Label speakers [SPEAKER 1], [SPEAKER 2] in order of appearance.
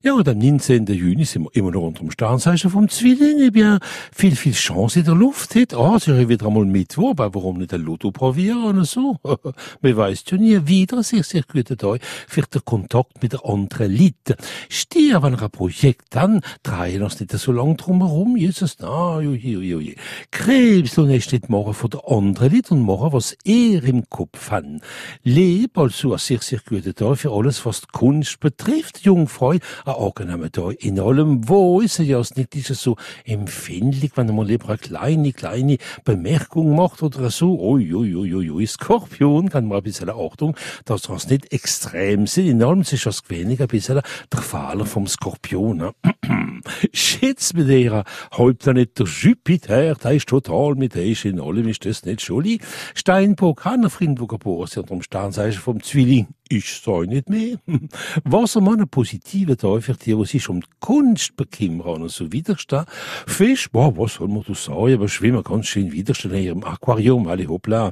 [SPEAKER 1] Ja, und am 19. Juni sind wir immer noch unter dem Sternzeichen vom Zwilling. Ich bin viel, viel Chance in der Luft. Hat. Ah, sie haben wieder einmal Mittwoch, aber warum nicht ein Lotto probieren oder so? Man weiss ja nie. Wieder sehr, sehr guter Tag für den Kontakt mit der anderen Leute. Stier, wenn ein Projekt dann, drehen uns nicht so lang drum herum. Jesus, na, ui, ui, ui. Krebs, du nicht nicht morgen von der anderen Leute und morgen, was er im Kopf hat. Leb, also ein sehr, sehr guter Tag für alles, was die Kunst betrifft. Jungfrau, da. In allem wo ist er ja nicht ist so empfindlich, wenn mal lieber eine kleine, kleine Bemerkung macht oder so. Ui, ui, ui, ui, ui. Skorpion kann man ein bisschen Achtung, dass das nicht extrem sind. In allem ist das wenig ein bisschen der Fehler vom Skorpion. Ne? Schätz mit ihrer Hauptplanet der Jupiter, der ist total mit der ist in allem ist das nicht schuldig. Steinbock, Hanna-Frind, wo geboren sind, am Sternzeichen vom Zwilling ich sei nicht mehr. Wassermann ein positiver Teufel, die, was sich um die Kunst bekümmern und so widerstehen. Fisch, boah, was soll man da sagen, aber schwimmen ganz schön widerstehen in ihrem Aquarium, alle hoppla.